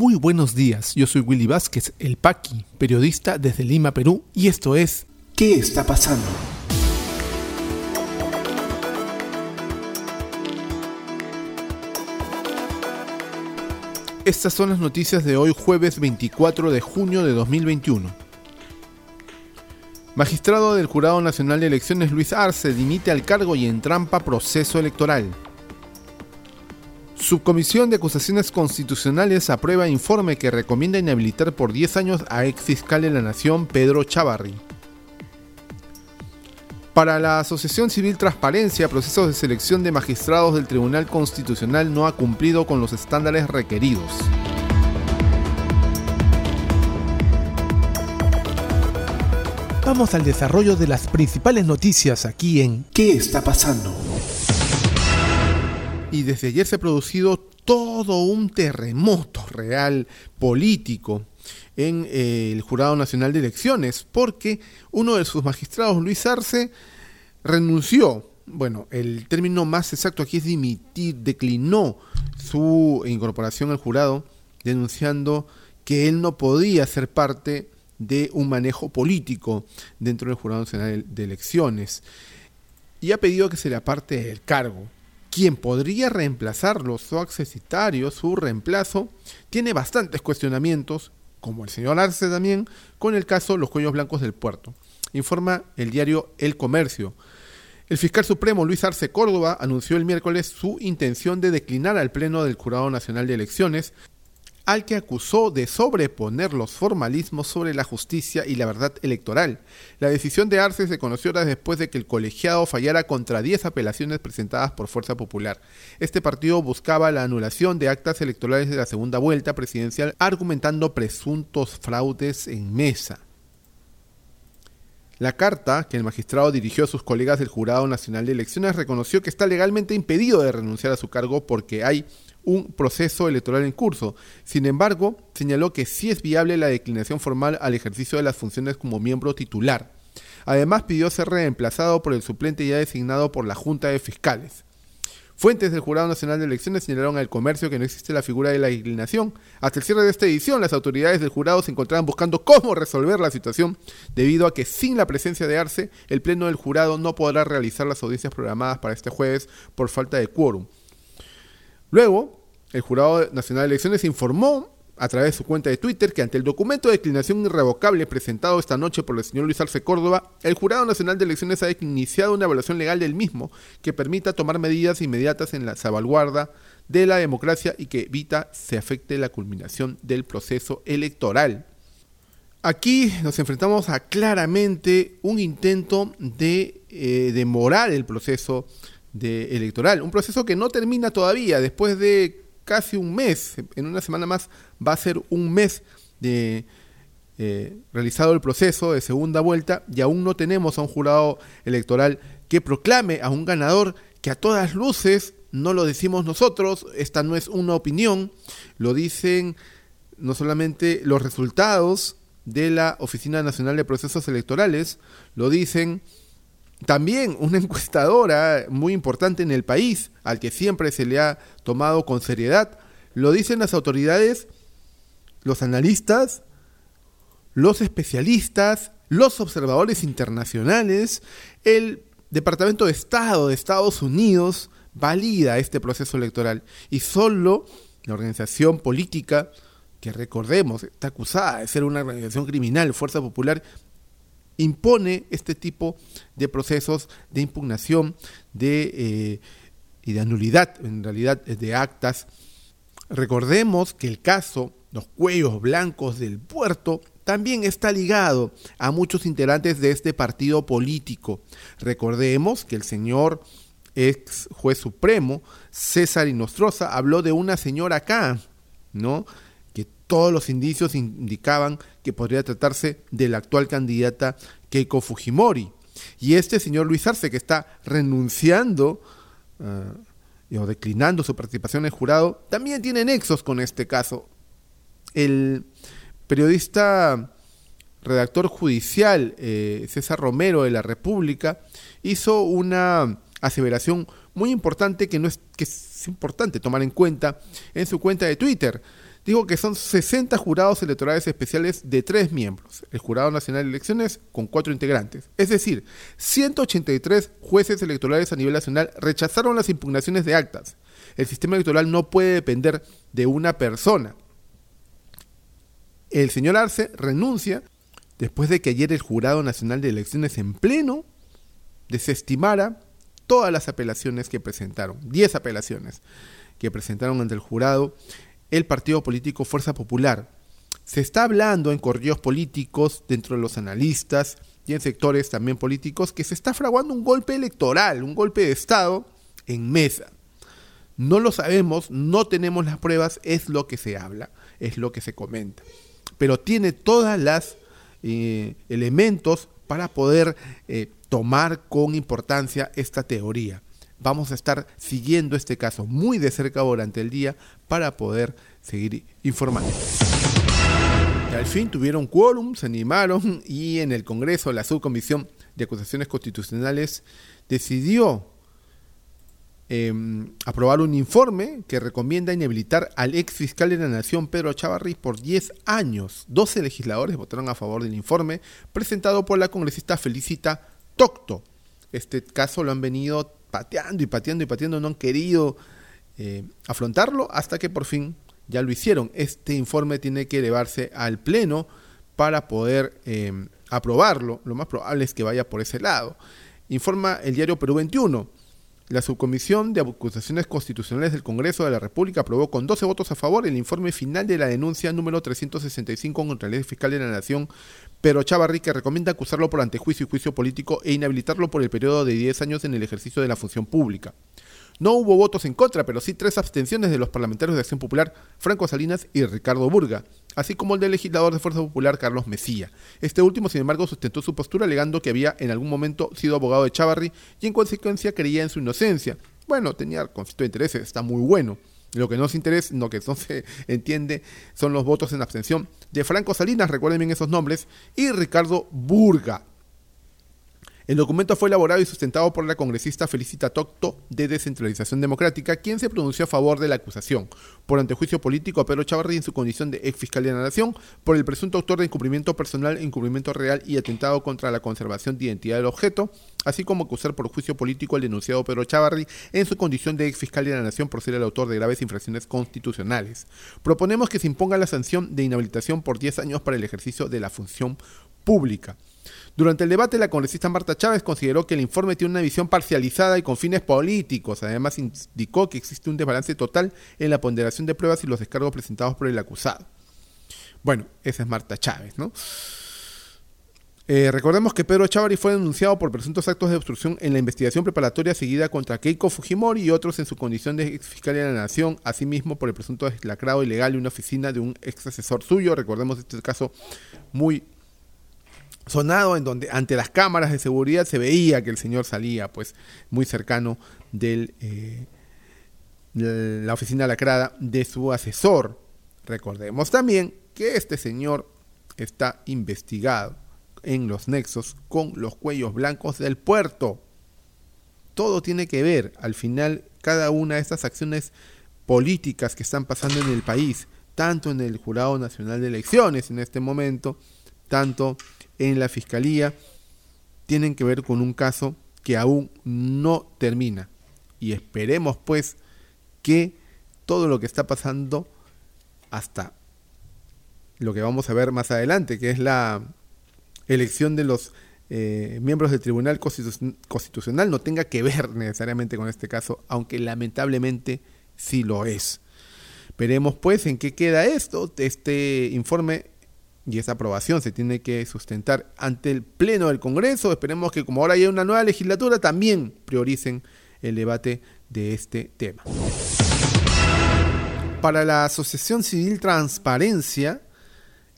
Muy buenos días, yo soy Willy Vázquez, el Paqui, periodista desde Lima, Perú, y esto es ¿Qué está pasando? Estas son las noticias de hoy jueves 24 de junio de 2021. Magistrado del Jurado Nacional de Elecciones Luis Arce dimite al cargo y entrampa proceso electoral. Subcomisión de Acusaciones Constitucionales aprueba informe que recomienda inhabilitar por 10 años a ex fiscal de la Nación Pedro Chavarri. Para la Asociación Civil Transparencia, procesos de selección de magistrados del Tribunal Constitucional no ha cumplido con los estándares requeridos. Vamos al desarrollo de las principales noticias aquí en ¿Qué está pasando? Y desde ayer se ha producido todo un terremoto real político en eh, el Jurado Nacional de Elecciones, porque uno de sus magistrados, Luis Arce, renunció. Bueno, el término más exacto aquí es dimitir, declinó su incorporación al jurado, denunciando que él no podía ser parte de un manejo político dentro del Jurado Nacional de Elecciones y ha pedido que se le aparte del cargo quien podría reemplazarlo, su accesitario, su reemplazo, tiene bastantes cuestionamientos, como el señor Arce también, con el caso Los Cuellos Blancos del Puerto. Informa el diario El Comercio. El fiscal supremo Luis Arce Córdoba anunció el miércoles su intención de declinar al Pleno del Jurado Nacional de Elecciones al que acusó de sobreponer los formalismos sobre la justicia y la verdad electoral. La decisión de Arce se conoció horas después de que el colegiado fallara contra 10 apelaciones presentadas por Fuerza Popular. Este partido buscaba la anulación de actas electorales de la segunda vuelta presidencial argumentando presuntos fraudes en mesa. La carta que el magistrado dirigió a sus colegas del Jurado Nacional de Elecciones reconoció que está legalmente impedido de renunciar a su cargo porque hay un proceso electoral en curso. Sin embargo, señaló que sí es viable la declinación formal al ejercicio de las funciones como miembro titular. Además, pidió ser reemplazado por el suplente ya designado por la Junta de Fiscales. Fuentes del Jurado Nacional de Elecciones señalaron al comercio que no existe la figura de la declinación. Hasta el cierre de esta edición, las autoridades del jurado se encontraban buscando cómo resolver la situación, debido a que sin la presencia de Arce, el Pleno del Jurado no podrá realizar las audiencias programadas para este jueves por falta de quórum. Luego, el Jurado Nacional de Elecciones informó a través de su cuenta de Twitter que ante el documento de declinación irrevocable presentado esta noche por el señor Luis Arce Córdoba, el Jurado Nacional de Elecciones ha iniciado una evaluación legal del mismo que permita tomar medidas inmediatas en la salvaguarda de la democracia y que evita se afecte la culminación del proceso electoral. Aquí nos enfrentamos a claramente un intento de eh, demorar el proceso de electoral. Un proceso que no termina todavía, después de casi un mes, en una semana más va a ser un mes de eh, realizado el proceso de segunda vuelta y aún no tenemos a un jurado electoral que proclame a un ganador que a todas luces no lo decimos nosotros, esta no es una opinión, lo dicen no solamente los resultados de la Oficina Nacional de Procesos Electorales, lo dicen también una encuestadora muy importante en el país, al que siempre se le ha tomado con seriedad, lo dicen las autoridades, los analistas, los especialistas, los observadores internacionales, el Departamento de Estado de Estados Unidos valida este proceso electoral. Y solo la organización política que recordemos está acusada de ser una organización criminal, Fuerza Popular, impone este tipo de procesos de impugnación de, eh, y de anulidad, en realidad, de actas. Recordemos que el caso Los Cuellos Blancos del Puerto también está ligado a muchos integrantes de este partido político. Recordemos que el señor ex juez supremo, César Inostroza, habló de una señora acá, ¿no? Todos los indicios indicaban que podría tratarse de la actual candidata Keiko Fujimori. Y este señor Luis Arce, que está renunciando uh, o declinando su participación en el jurado, también tiene nexos con este caso. El periodista redactor judicial eh, César Romero de la República hizo una aseveración muy importante que no es que es importante tomar en cuenta en su cuenta de Twitter digo que son 60 jurados electorales especiales de tres miembros, el Jurado Nacional de Elecciones con cuatro integrantes. Es decir, 183 jueces electorales a nivel nacional rechazaron las impugnaciones de actas. El sistema electoral no puede depender de una persona. El señor Arce renuncia después de que ayer el Jurado Nacional de Elecciones en pleno desestimara todas las apelaciones que presentaron, 10 apelaciones que presentaron ante el jurado el partido político Fuerza Popular. Se está hablando en correos políticos, dentro de los analistas y en sectores también políticos, que se está fraguando un golpe electoral, un golpe de Estado en mesa. No lo sabemos, no tenemos las pruebas, es lo que se habla, es lo que se comenta. Pero tiene todas las eh, elementos para poder eh, tomar con importancia esta teoría vamos a estar siguiendo este caso muy de cerca durante el día para poder seguir informando. Al fin tuvieron quórum, se animaron y en el Congreso la subcomisión de acusaciones constitucionales decidió em, aprobar un informe que recomienda inhabilitar al ex fiscal de la Nación, Pedro Chavarri, por 10 años. 12 legisladores votaron a favor del informe presentado por la congresista Felicita Tocto. Este caso lo han venido pateando y pateando y pateando, no han querido eh, afrontarlo hasta que por fin ya lo hicieron. Este informe tiene que elevarse al Pleno para poder eh, aprobarlo. Lo más probable es que vaya por ese lado. Informa el diario Perú 21. La Subcomisión de Acusaciones Constitucionales del Congreso de la República aprobó con 12 votos a favor el informe final de la denuncia número 365 contra el fiscal de la Nación, pero Chavarri, que recomienda acusarlo por antejuicio y juicio político e inhabilitarlo por el periodo de 10 años en el ejercicio de la función pública. No hubo votos en contra, pero sí tres abstenciones de los parlamentarios de Acción Popular, Franco Salinas y Ricardo Burga, así como el del legislador de Fuerza Popular, Carlos Mesía. Este último, sin embargo, sustentó su postura alegando que había en algún momento sido abogado de Chavarri y en consecuencia creía en su inocencia. Bueno, tenía conflicto de intereses, está muy bueno. Lo que no se interesa, lo que no se entiende, son los votos en abstención de Franco Salinas, recuerden bien esos nombres, y Ricardo Burga. El documento fue elaborado y sustentado por la congresista Felicita Tocto de Descentralización Democrática, quien se pronunció a favor de la acusación por antejuicio político a Pedro Chavarri en su condición de ex fiscal de la Nación por el presunto autor de incumplimiento personal, incumplimiento real y atentado contra la conservación de identidad del objeto, así como acusar por juicio político al denunciado Pedro Chavarri en su condición de ex fiscal de la Nación por ser el autor de graves infracciones constitucionales. Proponemos que se imponga la sanción de inhabilitación por 10 años para el ejercicio de la función pública. Durante el debate, la congresista Marta Chávez consideró que el informe tiene una visión parcializada y con fines políticos. Además, indicó que existe un desbalance total en la ponderación de pruebas y los descargos presentados por el acusado. Bueno, esa es Marta Chávez, ¿no? Eh, recordemos que Pedro Chávarri fue denunciado por presuntos actos de obstrucción en la investigación preparatoria seguida contra Keiko Fujimori y otros en su condición de ex fiscal de la Nación, asimismo por el presunto deslacrado ilegal de una oficina de un ex asesor suyo. Recordemos este caso muy sonado en donde ante las cámaras de seguridad se veía que el señor salía pues muy cercano del, eh, de la oficina lacrada de su asesor. Recordemos también que este señor está investigado en los nexos con los cuellos blancos del puerto. Todo tiene que ver, al final, cada una de estas acciones políticas que están pasando en el país, tanto en el Jurado Nacional de Elecciones en este momento, tanto en la fiscalía tienen que ver con un caso que aún no termina. Y esperemos pues que todo lo que está pasando hasta lo que vamos a ver más adelante, que es la elección de los eh, miembros del Tribunal Constitucional, no tenga que ver necesariamente con este caso, aunque lamentablemente sí lo es. Veremos pues en qué queda esto. Este informe y esa aprobación se tiene que sustentar ante el Pleno del Congreso. Esperemos que como ahora hay una nueva legislatura también prioricen el debate de este tema. Para la Asociación Civil Transparencia,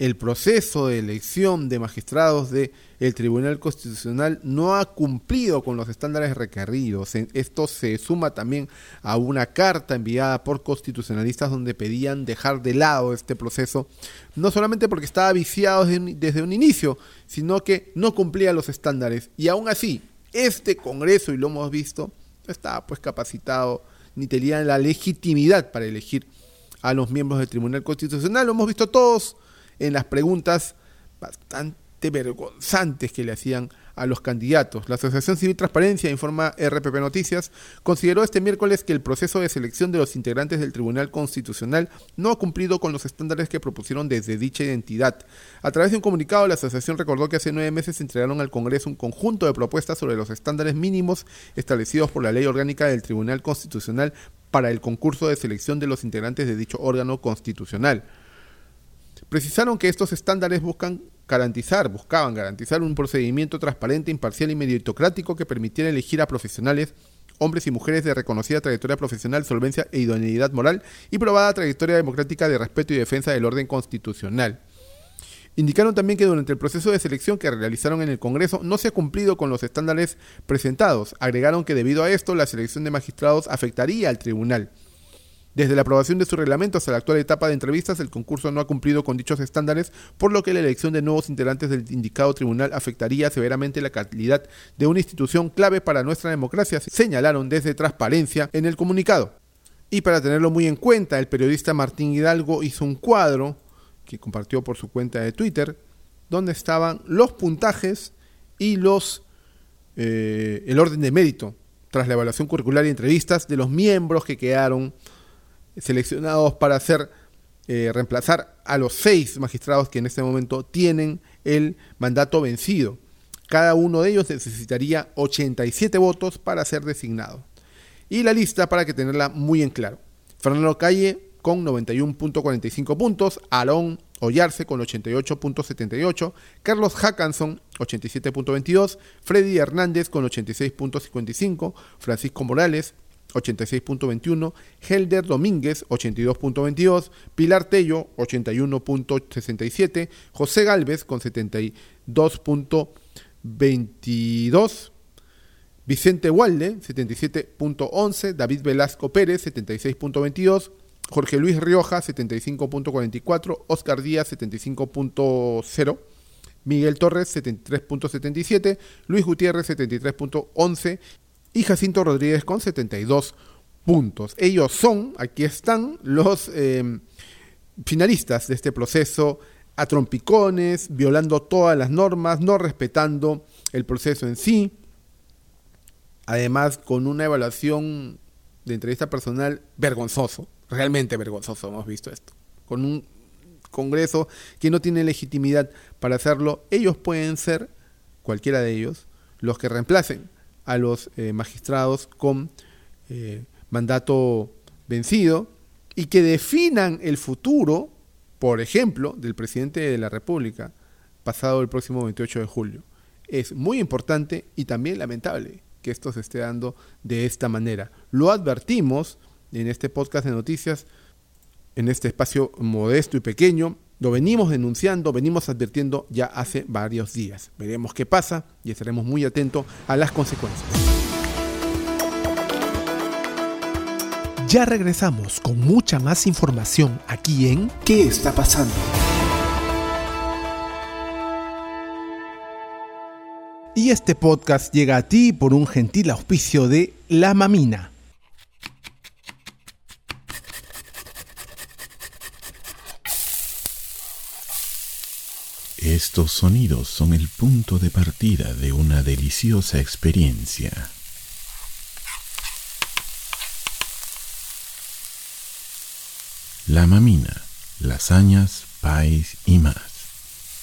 el proceso de elección de magistrados del Tribunal Constitucional no ha cumplido con los estándares requeridos. Esto se suma también a una carta enviada por constitucionalistas donde pedían dejar de lado este proceso, no solamente porque estaba viciado desde un inicio, sino que no cumplía los estándares. Y aún así, este Congreso, y lo hemos visto, no estaba pues capacitado ni tenía la legitimidad para elegir a los miembros del Tribunal Constitucional. Lo hemos visto todos en las preguntas bastante vergonzantes que le hacían a los candidatos. La Asociación Civil Transparencia, informa RPP Noticias, consideró este miércoles que el proceso de selección de los integrantes del Tribunal Constitucional no ha cumplido con los estándares que propusieron desde dicha identidad. A través de un comunicado, la asociación recordó que hace nueve meses entregaron al Congreso un conjunto de propuestas sobre los estándares mínimos establecidos por la Ley Orgánica del Tribunal Constitucional para el concurso de selección de los integrantes de dicho órgano constitucional. Precisaron que estos estándares buscan garantizar, buscaban garantizar un procedimiento transparente, imparcial y meritocrático que permitiera elegir a profesionales, hombres y mujeres de reconocida trayectoria profesional, solvencia e idoneidad moral y probada trayectoria democrática de respeto y defensa del orden constitucional. Indicaron también que durante el proceso de selección que realizaron en el Congreso no se ha cumplido con los estándares presentados. Agregaron que debido a esto la selección de magistrados afectaría al tribunal. Desde la aprobación de su reglamento hasta la actual etapa de entrevistas, el concurso no ha cumplido con dichos estándares, por lo que la elección de nuevos integrantes del indicado tribunal afectaría severamente la calidad de una institución clave para nuestra democracia, señalaron desde Transparencia en el comunicado. Y para tenerlo muy en cuenta, el periodista Martín Hidalgo hizo un cuadro que compartió por su cuenta de Twitter, donde estaban los puntajes y los eh, el orden de mérito tras la evaluación curricular y entrevistas de los miembros que quedaron seleccionados para hacer eh, reemplazar a los seis magistrados que en este momento tienen el mandato vencido. Cada uno de ellos necesitaría 87 votos para ser designado. Y la lista para que tenerla muy en claro. Fernando Calle con 91.45 puntos, Aarón Ollarse con 88.78, Carlos Hackanson 87.22, Freddy Hernández con 86.55, Francisco Morales 86.21, Helder Domínguez 82.22, Pilar Tello 81.67, José Galvez con 72.22, Vicente Walde 77.11, David Velasco Pérez 76.22, Jorge Luis Rioja 75.44, Oscar Díaz 75.0, Miguel Torres 73.77, Luis Gutiérrez 73.11 y Jacinto Rodríguez con 72 puntos. Ellos son, aquí están, los eh, finalistas de este proceso a trompicones, violando todas las normas, no respetando el proceso en sí. Además, con una evaluación de entrevista personal vergonzoso, realmente vergonzoso hemos visto esto. Con un Congreso que no tiene legitimidad para hacerlo, ellos pueden ser, cualquiera de ellos, los que reemplacen a los eh, magistrados con eh, mandato vencido y que definan el futuro, por ejemplo, del presidente de la República pasado el próximo 28 de julio. Es muy importante y también lamentable que esto se esté dando de esta manera. Lo advertimos en este podcast de noticias, en este espacio modesto y pequeño, lo venimos denunciando, venimos advirtiendo ya hace varios días. Veremos qué pasa y estaremos muy atentos a las consecuencias. Ya regresamos con mucha más información aquí en ¿Qué está pasando? Y este podcast llega a ti por un gentil auspicio de La Mamina Estos sonidos son el punto de partida de una deliciosa experiencia. La mamina, lasañas, pais y más.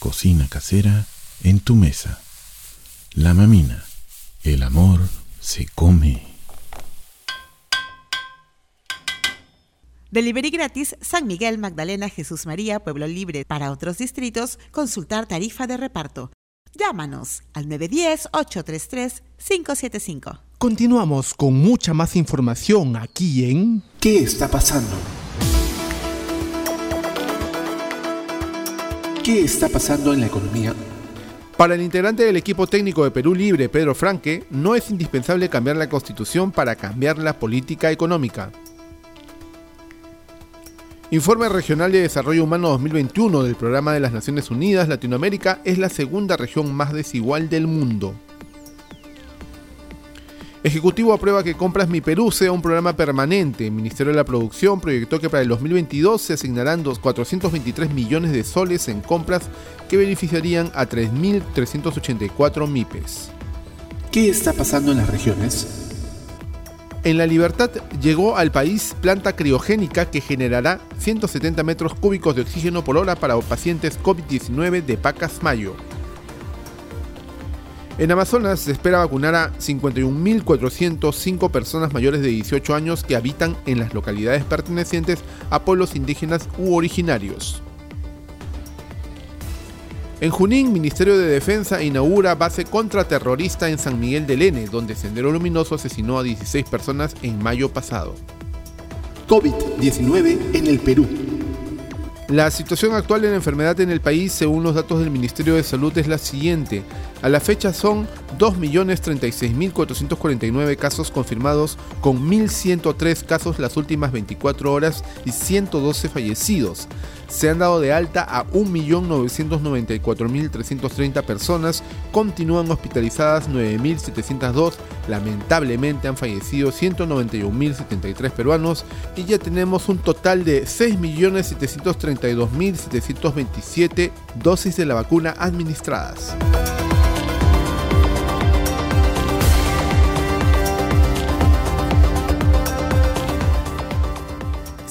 Cocina casera en tu mesa. La mamina, el amor se come. Delivery gratis San Miguel, Magdalena, Jesús María, Pueblo Libre. Para otros distritos, consultar tarifa de reparto. Llámanos al 910-833-575. Continuamos con mucha más información aquí en ¿Qué está pasando? ¿Qué está pasando en la economía? Para el integrante del equipo técnico de Perú Libre, Pedro Franque, no es indispensable cambiar la constitución para cambiar la política económica. Informe Regional de Desarrollo Humano 2021 del Programa de las Naciones Unidas, Latinoamérica es la segunda región más desigual del mundo. Ejecutivo aprueba que Compras Mi Perú sea un programa permanente. Ministerio de la Producción proyectó que para el 2022 se asignarán 423 millones de soles en compras que beneficiarían a 3.384 MIPES. ¿Qué está pasando en las regiones? En La Libertad llegó al país planta criogénica que generará 170 metros cúbicos de oxígeno por hora para pacientes COVID-19 de Pacasmayo. En Amazonas se espera vacunar a 51.405 personas mayores de 18 años que habitan en las localidades pertenecientes a pueblos indígenas u originarios. En Junín, Ministerio de Defensa inaugura base contraterrorista en San Miguel del N, donde Sendero Luminoso asesinó a 16 personas en mayo pasado. COVID-19 en el Perú. La situación actual de la enfermedad en el país, según los datos del Ministerio de Salud, es la siguiente. A la fecha son 2.036.449 casos confirmados, con 1.103 casos las últimas 24 horas y 112 fallecidos. Se han dado de alta a 1.994.330 personas, continúan hospitalizadas 9.702, lamentablemente han fallecido 191.073 peruanos y ya tenemos un total de 6.732.727 dosis de la vacuna administradas.